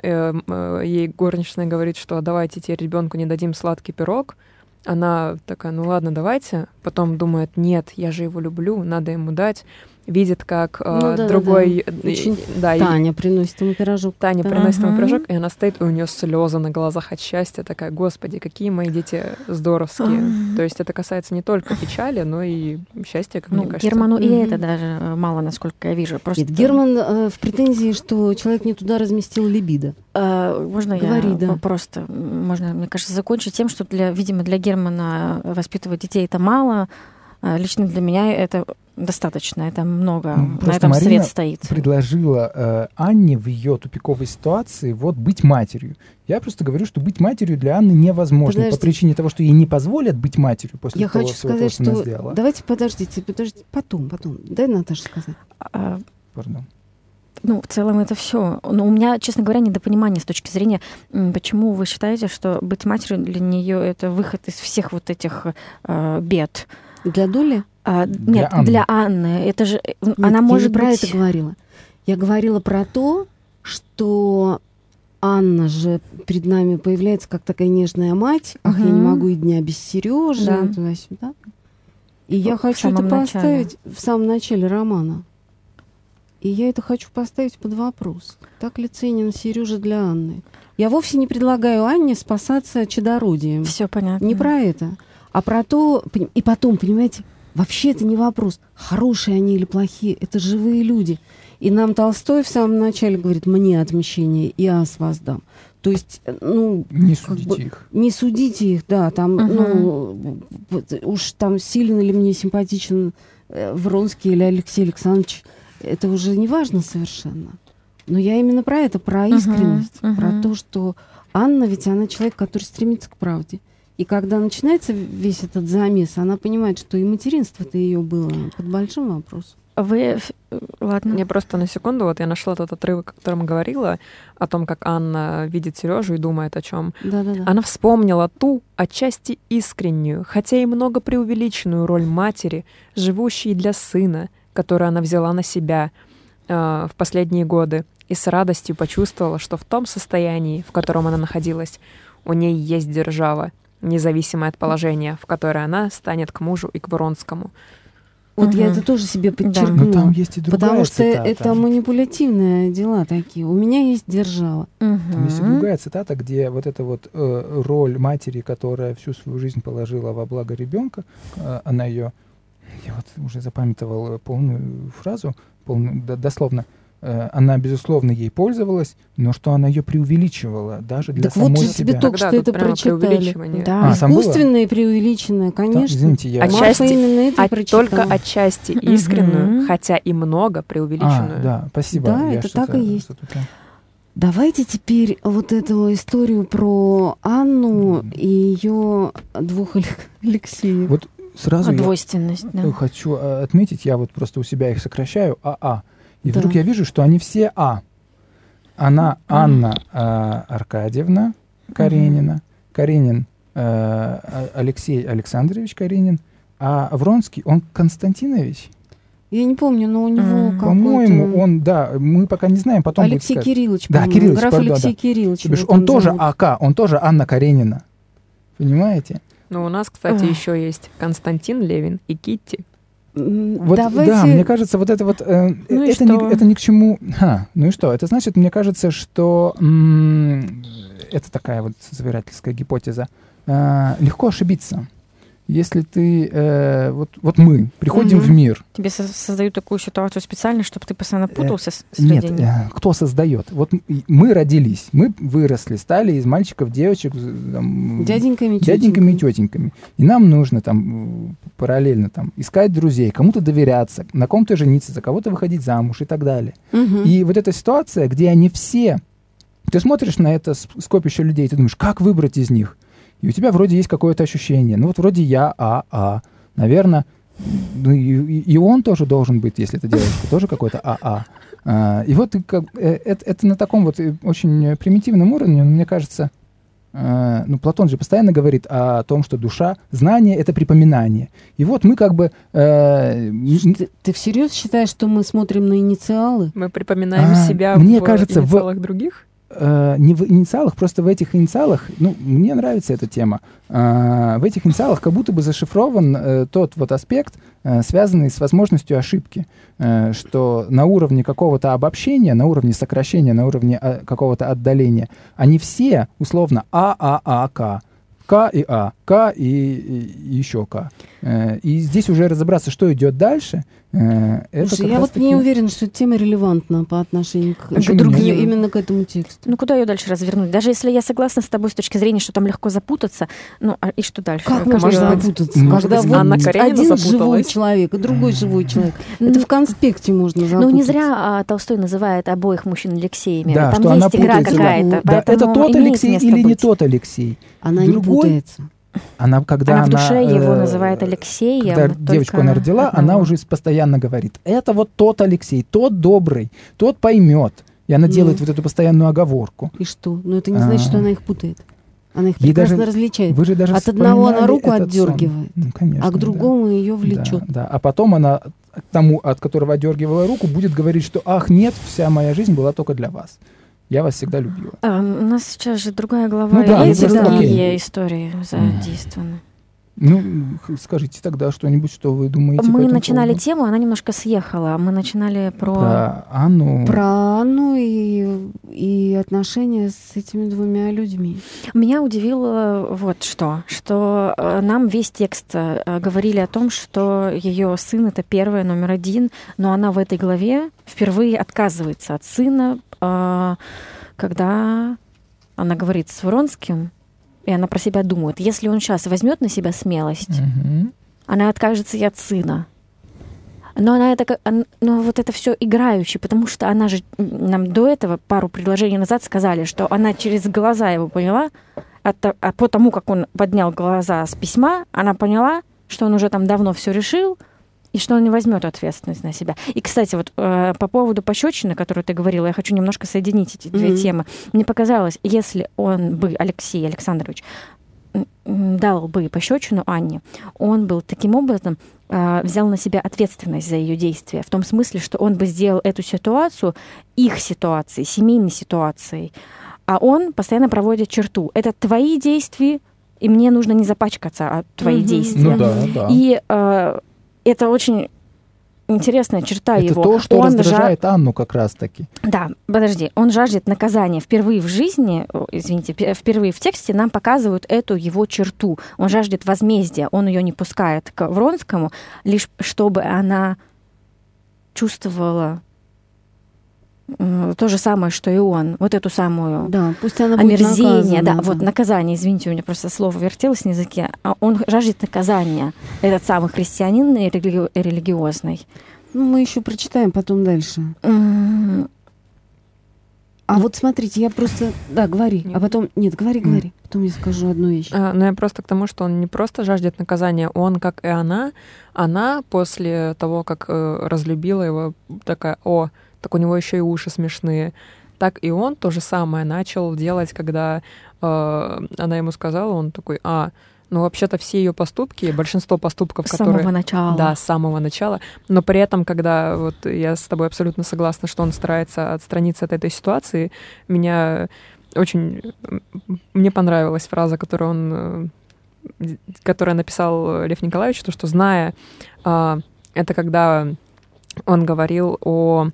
э, э, ей горничная говорит, что давайте теперь ребенку не дадим сладкий пирог. Она такая, ну ладно, давайте. Потом думает, нет, я же его люблю, надо ему дать. Видит, как э, Ну да, да, другой... да. э, Очень да, и- Таня приносит ему пирожок. Таня Да. приносит ему пирожок, и она стоит, и у нее слезы на глазах от счастья. Такая, господи, какие мои дети здоровские. То есть это касается не только печали, но и счастья, как Ну, мне кажется. Герману и это даже э, мало, насколько я вижу. Просто Нет, Герман э, в претензии, что человек не туда разместил либидо. Э, можно Говори, я да. просто, можно, мне кажется, закончить тем, что, для, видимо, для Германа воспитывать детей это мало. А Лично для меня это достаточно, это много. Ну, На этом Марина свет стоит. предложила э, Анне в ее тупиковой ситуации вот быть матерью. Я просто говорю, что быть матерью для Анны невозможно Подожди. по причине того, что ей не позволят быть матерью после Я того хочу всего, сказать, что она что... сделала. Давайте подождите, подождите, потом, потом. Дай Наташа сказать. А, Пардон. Ну, в целом это все. Но у меня, честно говоря, недопонимание с точки зрения, почему вы считаете, что быть матерью для нее это выход из всех вот этих э, бед. Для Доли? А, Для нет, Анны. для Анны. Это же э, Нет, она я может не про быть. это говорила. Я говорила про то, что Анна же перед нами появляется как такая нежная мать. Ах, я не могу и дня без Сережи, Да. туда-сюда. И я В хочу это самом начале. поставить в самом начале романа. И я это хочу поставить под вопрос. Так ли ценен Сережа для Анны? Я вовсе не предлагаю Анне спасаться чадородием. Все понятно. Не про это, а про то... И потом, понимаете, вообще это не вопрос, хорошие они или плохие, это живые люди. И нам Толстой в самом начале говорит, мне отмщение, и ас воздам. То есть, э, ну, Не судите бы их. не судите их, да, там, Мгм. ну, уж там сильно ли мне симпатичен э, Вронский или Алексей Александрович, это уже не важно совершенно. Но я именно про это, про искренность, про мгм. то, что Анна ведь она человек, который стремится к правде. И когда начинается весь этот замес, она понимает, что и материнство-то ее было под большим вопросом. Вы, э, ладно. Мне просто на секунду, вот я нашла тот отрывок, о котором говорила, о том, как Анна видит Сережу и думает о чем. Да-да-да. Она вспомнила ту, отчасти искреннюю, хотя и много преувеличенную роль матери, живущей для сына, которую она взяла на себя э, в последние годы, и с радостью почувствовала, что в том состоянии, в котором она находилась, у ней есть держава, независимое от положения, в которое она станет к мужу и к Вронскому. Вот я Мгм. это тоже себе Да. подчеркнула. Но там есть и другая Потому что цитата. это манипулятивные дела такие. У меня есть держава. Там есть и другая цитата, где вот эта вот э, роль матери, которая всю свою жизнь положила во благо ребенка, э, она ее, я вот уже запамятовал э, полную фразу, полную, дословно, она, безусловно, ей пользовалась, но что она ее преувеличивала даже для Так вот самой же тебе только что это прочитали. Да. А? Искусственное и преувеличенное, конечно. извините, я... Отчасти- Марфа именно это А прочитала. только отчасти искреннюю, хотя и много А, преувеличенную. да, спасибо. Да, я это так и есть. Давайте теперь вот эту историю про Анну и ее двух Алек- Алексеев. Вот сразу я Двойственность, да. э, хочу э, отметить, я вот просто у себя их сокращаю, АА. И Да. вдруг я вижу, что они все А. Она. Анна э, Аркадьевна Каренина, Каренин э, А- Алексей Александрович Каренин, а Вронский, он Константинович. Я не помню, но у него какой-то... По-моему, он, да, мы пока не знаем, потом Алексей. Кириллович, Да. Кириллович, Граф пардон, Алексей да. Кириллович. То бишь он тоже зовут. АК, он тоже Анна Каренина. Понимаете? Но у нас, кстати, еще есть Константин Левин и Китти. Вот, Давайте... да, мне кажется, вот это вот, э, Ну это, что? это ни к чему. Ха, ну и что? Это значит, мне кажется, что м, это такая вот собирательская гипотеза. Э, легко ошибиться. Если ты, э, вот, вот мы приходим Мгм. в мир, Тебе со- создают такую ситуацию специально, чтобы ты постоянно Э, путался с, с нет, людьми. э, кто создает? Вот мы родились, мы выросли, стали из мальчиков, девочек, там, Дяденьками, дяденьками и тетеньками. И нам нужно там э, параллельно там искать друзей, кому-то доверяться, на ком-то жениться, за кого-то выходить замуж и так далее. Мгм. И вот эта ситуация, где они все, ты смотришь на это скопище людей, ты думаешь, как выбрать из них? И у тебя вроде есть какое-то ощущение. Ну вот вроде я, а, а. Наверное, ну и, и- он тоже должен быть, если это девочка, тоже какой-то АА. А, и вот как, э, это, это на таком вот э, очень примитивном уровне, но мне кажется, э, ну Платон же постоянно говорит о том, что душа, знание — это припоминание. И вот мы как бы... э, Ты, ты всерьез считаешь, что мы смотрим на инициалы? Мы припоминаем А, себя мне в кажется, в- инициалах других. Э, не в инициалах, просто в этих инициалах, ну, мне нравится эта тема, А, в этих инициалах как будто бы зашифрован э, тот вот аспект, э, связанный с возможностью ошибки, э, что на уровне какого-то обобщения, на уровне сокращения, на уровне э, какого-то отдаления, они все условно А, А, А, К. И А, К и- и еще К. Э, И здесь уже разобраться, что идет дальше, э, это Слушай, как я вот раз-таки- не уверена, что эта тема релевантна по отношению к, Почему к другим, нет? именно к этому тексту. Ну, куда ее дальше развернуть? Даже если я согласна с тобой с точки зрения, что там легко запутаться, ну, а и что дальше? Как можно может быть, запутаться? может когда быть, вот Анна Каренина один живой человек и другой живой человек. Ну, Это в конспекте можно запутаться. Ну, не зря а, Толстой называет обоих мужчин Алексеями. Да, Там что она есть игра путается, да. какая-то. Да, это тот Алексей или не быть. тот Алексей? Она другой- не путается. Она, когда Она в душе его э, называет Алексеем. Когда девочку она родила, одного. она уже постоянно говорит, это вот тот Алексей, тот добрый, тот поймет. И она Ну. делает вот эту постоянную оговорку. И что? Но это не значит, что А. она их путает. Она их прекрасно даже- различает. Вы же даже От одного она руку отдергивает, Ну, конечно, а к да. другому ее влечет. Да, да. А потом она к тому, от которого отдергивала руку, будет говорить, что ах, нет, вся моя жизнь была только для вас. Я вас всегда любила. А, у нас сейчас же другая глава, Ну да, и просто другие окей. истории задействованы. Ну, скажите тогда что-нибудь, что вы думаете по Мы этому начинали поводу? тему, она немножко съехала. Мы начинали про... Про Анну. Про Анну и, и отношения с этими двумя людьми. Меня удивило вот что, что э, нам весь текст э, говорили о том, что ее сын это первое, номер один, но она в этой главе впервые отказывается от сына, э, когда она говорит с Вронским, и она про себя думает, если он сейчас возьмет на себя смелость, Мгм. она откажется и от сына. Но она это, но вот это все играючи, потому что она же нам до этого пару предложений назад сказали, что она через глаза его поняла, а, а по тому, как он поднял глаза с письма, она поняла, что он уже там давно все решил и что он не возьмет ответственность на себя. И, кстати, вот э, по поводу пощечины, которую ты говорила, я хочу немножко соединить эти две Мгм. темы. Мне показалось, если он бы, Алексей Александрович, дал бы пощечину Анне, он был таким образом а, взял на себя ответственность за ее действия, в том смысле, что он бы сделал эту ситуацию их ситуацией, семейной ситуацией, а он постоянно проводит черту. Это твои действия, и мне нужно не запачкаться от твоих Мгм. действий. Ну да, да. И э, это очень интересная черта Это его. то, что Он жа- раздражает Анну как раз-таки. да, подожди, он жаждет наказания. Впервые в жизни, извините, пе- впервые в тексте нам показывают эту его черту. Он жаждет возмездия, он ее не пускает к Вронскому, лишь чтобы она чувствовала то же самое, что и он, вот эту самую Да, пусть она будет омерзение, да, наказана, вот наказание, извините, у меня просто слово вертелось на языке, А он жаждет наказания, этот самый христианин и религи- религиозный. Ну, мы еще прочитаем потом дальше. А вот смотрите, я просто... Да, говори. Нет. А потом... Нет, говори, говори. Потом я скажу одну вещь. А, Но я просто к тому, что он не просто жаждет наказания, он, как и она, она после того, как э, разлюбила его, такая, о, так у него еще и уши смешные. Так и он то же самое начал делать, когда э, она ему сказала, он такой, а, ну вообще-то все ее поступки, большинство поступков, с которые... самого начала. Да, с самого начала. Но при этом, когда вот я с тобой абсолютно согласна, что он старается отстраниться от этой ситуации, меня очень... Мне понравилась фраза, которую он... э, которую написал Лев Николаевич, то, что зная... а, Это когда он говорил о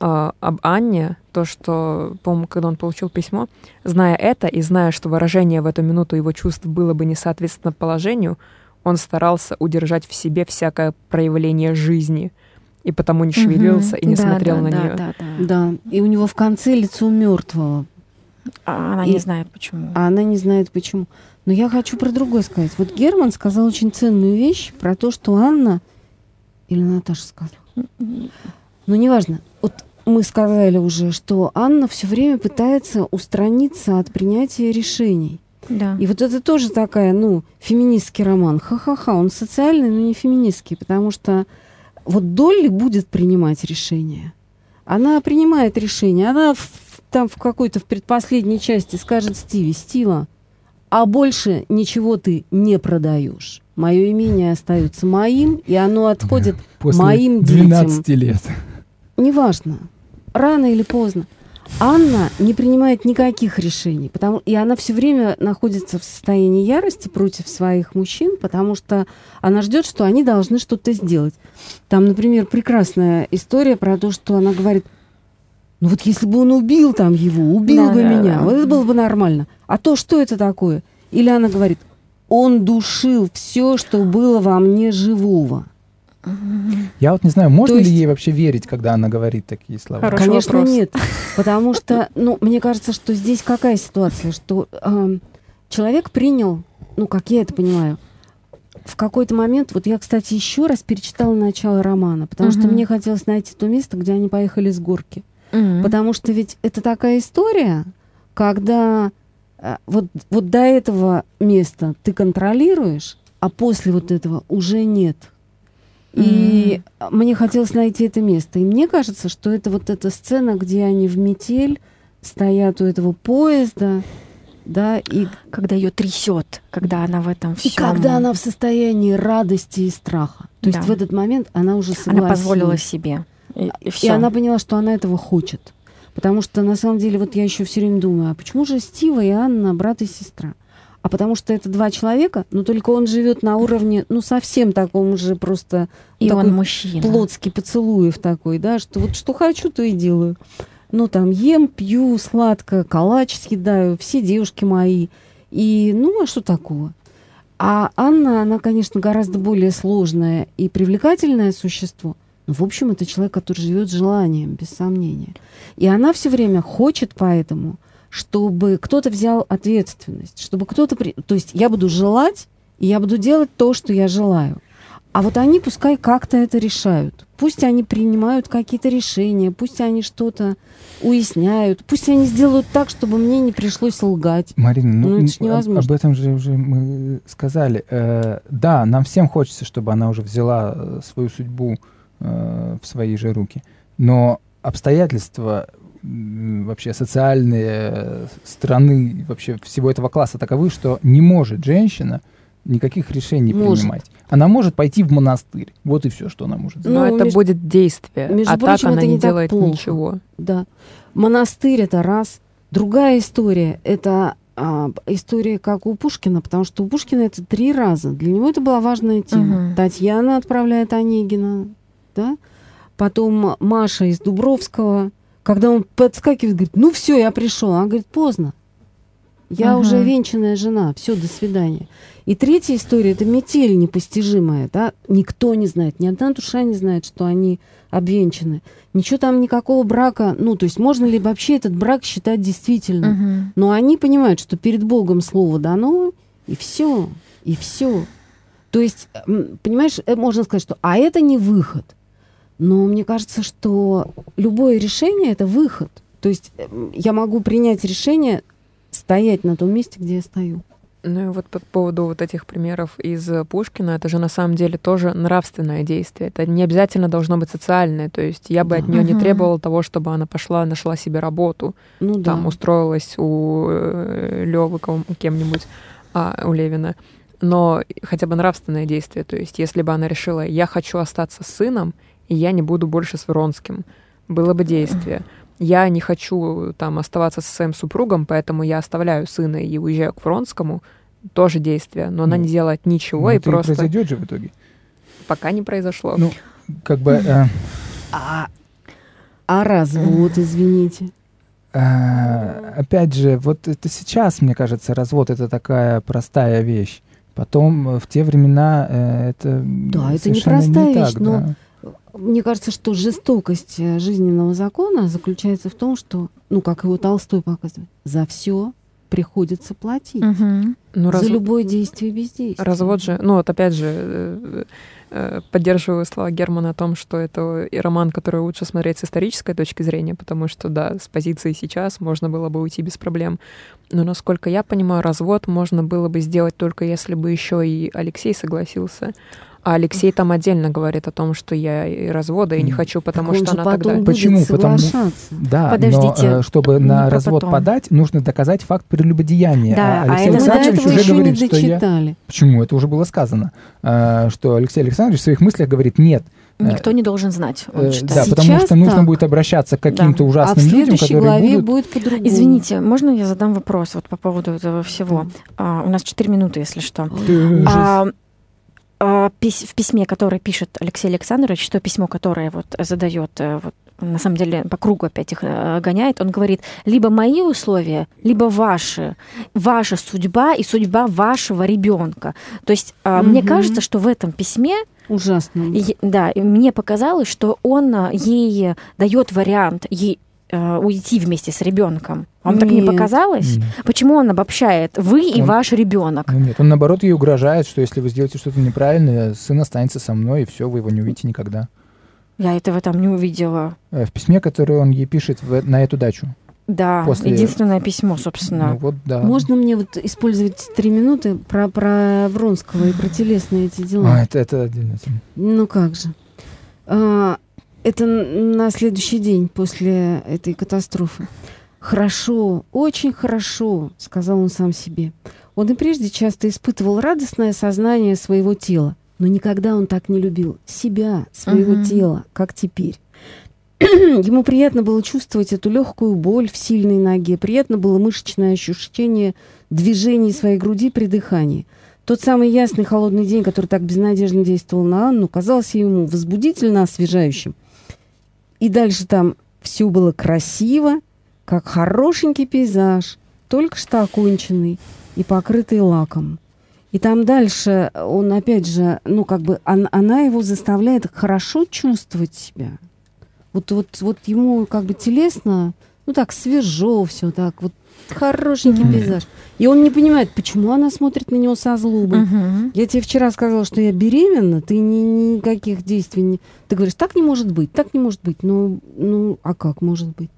а, об Анне, то, что, по-моему, когда он получил письмо, зная это и зная, что выражение в эту минуту его чувств было бы не соответственно положению, он старался удержать в себе всякое проявление жизни, и потому не шевелился и не Да, смотрел да, на да, нее. Да, да. Да, и у него в конце лицо мертвого, А она И- не знает, почему. а она не знает почему. Но я хочу про другое сказать. Вот Герман сказал очень ценную вещь про то, что Анна или Наташа сказала. Ну, неважно. Мы сказали уже, что Анна все время пытается устраниться от принятия решений. Да. И вот это тоже такая, ну, феминистский роман. Ха-ха-ха, он социальный, но не феминистский, потому что вот Долли будет принимать решение. Она принимает решение. Она в- там в какой-то в предпоследней части скажет Стиви, Стива, а больше ничего ты не продаешь. Мое имение остается моим, и оно отходит После моим 12 лет. Неважно, рано или поздно. Анна не принимает никаких решений, потому и она все время находится в состоянии ярости против своих мужчин, потому что она ждет, что они должны что-то сделать. Там, например, прекрасная история про то, что она говорит: ну вот если бы он убил там его, убил Да, бы да, меня, да. вот это было бы нормально. А то что это такое? Или она говорит: он душил все, что было во мне живого. Я вот не знаю, можно есть- ли ей вообще верить, когда она говорит такие слова? Хороший Конечно, вопрос. нет. Потому что, ну, мне кажется, что здесь какая ситуация, что эм, человек принял, ну, как я это понимаю, в какой-то момент, вот я, кстати, еще раз перечитала начало романа, потому что Мгм. мне хотелось найти то место, где они поехали с горки. Мгм. Потому что ведь это такая история, когда э, вот, вот до этого места ты контролируешь, а после вот этого уже нет. И мне хотелось найти это место. И мне кажется, что это вот эта сцена, где они в метель стоят у этого поезда, да, и, Когда ее трясет, когда она в этом и всем. когда она в состоянии радости и страха. То есть Да. в этот момент она уже Она согласилась. позволила себе. И, и И всё. она поняла, что она этого хочет. Потому что на самом деле, вот я еще все время думаю, а почему же Стива и Анна брат и сестра? А потому что это два человека, но только он живет на уровне, ну, совсем таком же просто И такой он мужчина. плотский поцелуев такой, да, что вот что хочу, то и делаю. Ну, там, ем, пью, сладко, калач съедаю, все девушки мои. И, ну, а что такого? А Анна, она, конечно, гораздо более сложное и привлекательное существо. Но, в общем, это человек, который живет желанием, без сомнения. И она все время хочет поэтому, чтобы кто-то взял ответственность, чтобы кто-то... При... То есть я буду желать, и я буду делать то, что я желаю. А вот они пускай как-то это решают. Пусть они принимают какие-то решения, пусть они что-то уясняют, пусть они сделают так, чтобы мне не пришлось лгать. Марина, ну, Ну, это ж об- невозможно. об этом же уже мы сказали. Э, да, нам всем хочется, чтобы она уже взяла э, свою судьбу э, в свои же руки. Но обстоятельства вообще социальные э, страны вообще всего этого класса таковы, что не может женщина никаких решений Может. принимать. Она может пойти в монастырь. Вот и все, что она может Ну, сделать. Но это между- будет действие, между а прочим, так она это не делает плохо. ничего. Да. Монастырь это раз. Другая история это а, история как у Пушкина, потому что у Пушкина это три раза. Для него это была важная тема. Мгм. Татьяна отправляет Онегина, да? Потом Маша из Дубровского, когда он подскакивает, говорит, ну все, я пришел. Она говорит, поздно. Я Мгм. уже венчанная жена, все, до свидания. И третья история это метель непостижимая, да? Никто не знает, ни одна душа не знает, что они обвенчаны. Ничего там, никакого брака, ну, то есть можно ли вообще этот брак считать действительным? Мгм. Но они понимают, что перед Богом слово дано, и все, и все. То есть, понимаешь, э, можно сказать, что а это не выход. Но мне кажется, что любое решение это выход. То есть м, я могу принять решение стоять на том месте, где я стою. Ну и вот по поводу вот этих примеров из э, Пушкина, это же на самом деле тоже нравственное действие. Это не обязательно должно быть социальное. То есть я бы от Да. нее не Мгм. требовала того, чтобы она пошла, нашла себе работу, Ну да. там устроилась у Левы кем-нибудь, а, у Левина. Но хотя бы нравственное действие. То есть если бы она решила, я хочу остаться с сыном, и я не буду больше с Вронским, было бы действие. Я не хочу там оставаться со своим супругом, поэтому я оставляю сына и уезжаю к Вронскому. Тоже действие, но она Ну, не делает ничего Ну, и это просто произойдет же в итоге. пока не произошло. Ну, как бы... э, А, а развод, извините. А, опять же, вот это сейчас, мне кажется, развод это такая простая вещь, Потом э, в те времена э, это Да, это непростая не вещь, так, но да. Мне кажется, что жестокость э, жизненного закона заключается в том, что, ну, как его Толстой показывает, за все приходится платить. Мгм. Ну, За раз- любое действие и бездействие. Развод же, ну вот опять же, э, поддерживаю слова Германа о том, что это и роман, который лучше смотреть с исторической точки зрения, потому что, да, с позиции сейчас можно было бы уйти без проблем. Но, насколько я понимаю, развод можно было бы сделать только если бы еще и Алексей согласился. А Алексей там отдельно говорит о том, что я и развода и не хочу, потому Так что она потом тогда... будет Почему? Потому-. Да, Подождите, но э, чтобы не на развод потом. подать, нужно доказать факт прелюбодеяния. Да, а а Алексей это Мы до Александрович этого уже говорит, что я... Почему? Это уже было сказано. э, Что Алексей Александрович в своих мыслях говорит, нет. э, Никто не должен знать, он э, считает. Да, потому Сейчас что нужно так. будет обращаться к каким-то А в ужасным людям, следующей которые главе будут... будет по-другому. Извините, можно я задам вопрос вот по поводу этого всего? А, у нас 4 минуты, если что. Ты- А, а, пись- в письме, которое пишет Алексей Александрович, то письмо, которое вот задает, э, вот, на самом деле по кругу опять их э, гоняет, он говорит, либо мои условия, либо ваши, ваша судьба и судьба вашего ребенка. То есть а, мне кажется, что в этом письме Ужасно. И- да, и мне показалось, что он а, ей дает вариант ей э, уйти вместе с ребенком. Вам так не Нет. показалось? М. Почему он обобщает? Вы и Он- ваш ребенок. Ну нет, он наоборот ей угрожает, что если вы сделаете что-то неправильное, сын останется со мной, и все, вы его не увидите никогда. Я этого там не увидела. Э, В письме, которое он ей пишет в- на эту дачу. Да, После- единственное письмо, собственно. Ну вот, да. Можно мне вот использовать три минуты про, про Вронского и про телесные эти дела? А, это, это отдельная тема. Ну как же. А, это на следующий день после этой катастрофы. Хорошо, очень хорошо, сказал он сам себе. Он и прежде часто испытывал радостное сознание своего тела, но никогда он так не любил себя, своего Мгм. тела, как теперь. Ему приятно было чувствовать эту легкую боль в сильной ноге, приятно было мышечное ощущение движений своей груди при дыхании. Тот самый ясный холодный день, который так безнадежно действовал на Анну, казался ему возбудительно освежающим. И дальше там все было красиво, как хорошенький пейзаж, только что оконченный и покрытый лаком. И там дальше он опять же, ну как бы он- она его заставляет хорошо чувствовать себя. Вот, вот, вот ему как бы телесно, ну так свежо все, так вот хорошенький Мгм. пейзаж. И он не понимает, почему она смотрит на него со злобой. Мгм. Я тебе вчера сказала, что я беременна, ты ни, никаких действий не... Ты говоришь, так не может быть, так не может быть. Ну, ну а как может быть?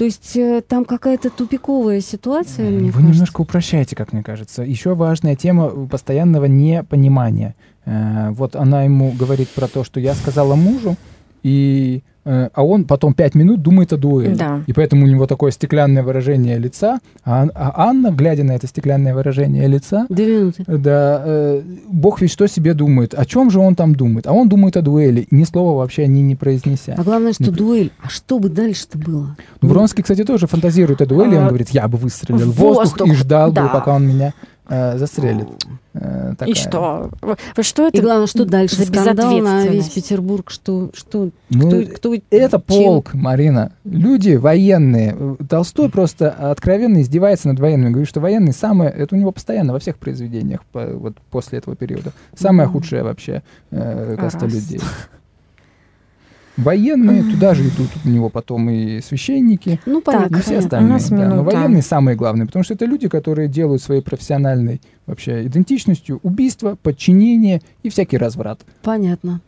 То есть э, там какая-то тупиковая ситуация, мне Вы кажется. немножко упрощаете, как мне кажется. Еще важная тема постоянного непонимания. Э, Вот она ему говорит про то, что я сказала мужу, и, э, а он потом пять минут думает о дуэли. Да. И поэтому у него такое стеклянное выражение лица. А, а Анна, глядя на это стеклянное выражение лица, Две минуты. да, э, бог ведь что себе думает. О чем же он там думает? А он думает о дуэли, ни слова вообще они не произнеся. А главное, что Напр- дуэль. А что бы дальше-то было? Ну, Вронский, кстати, тоже фантазирует о дуэли. Он А, говорит, я бы выстрелил в в воздух, и воздух, ждал да. бы, пока он меня э, застрелит. Э, И такая. что? Вы- вы что это? И главное, что дальше? за Скандал на весь? Петербург. Что, что, Ну, кто, кто- Это чем? полк, Марина. Люди военные. Толстой просто откровенно издевается над военными. Говорит, что военные самые... Это у него постоянно во всех произведениях по- вот после этого периода. Самая худшая вообще э, каста Раз. людей. Военные, туда же идут у него потом и священники, Ну, и понятно. все понятно. остальные. У нас да. Но военные самые главные, потому что это люди, которые делают своей профессиональной вообще идентичностью убийство, подчинение и всякий разврат. Понятно.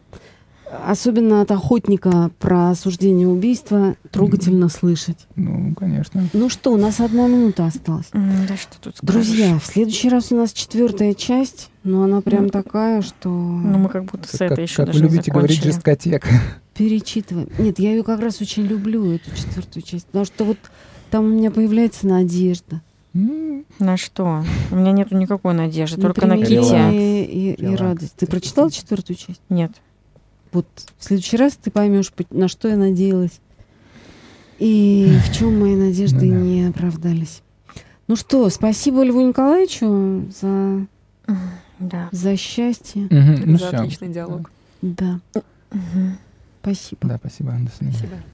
Особенно от охотника про осуждение убийства трогательно слышать. Ну, конечно. Ну что, у нас одна минута осталась. М, Да что тут скажешь? Друзья, в следующий раз у нас четвертая часть, но она прям Ну, такая, что Ну, мы как будто с как, этой еще как даже вы любите говорить, жесткотека. Перечитываем. Нет, я ее как раз очень люблю, эту четвертую часть, потому что вот там у меня появляется надежда. На что? У меня нету никакой надежды, на только на примирение и, и Релакс. радость. Ты прочитал четвертую часть? Нет. Вот в следующий раз ты поймешь, по- на что я надеялась. И в чем мои надежды Ну да. не оправдались. Ну что, спасибо Льву Николаевичу за, Да. за счастье. мгм, Ну За все. отличный диалог. Да, Мгм. Спасибо. Да, спасибо. До свидания. Спасибо.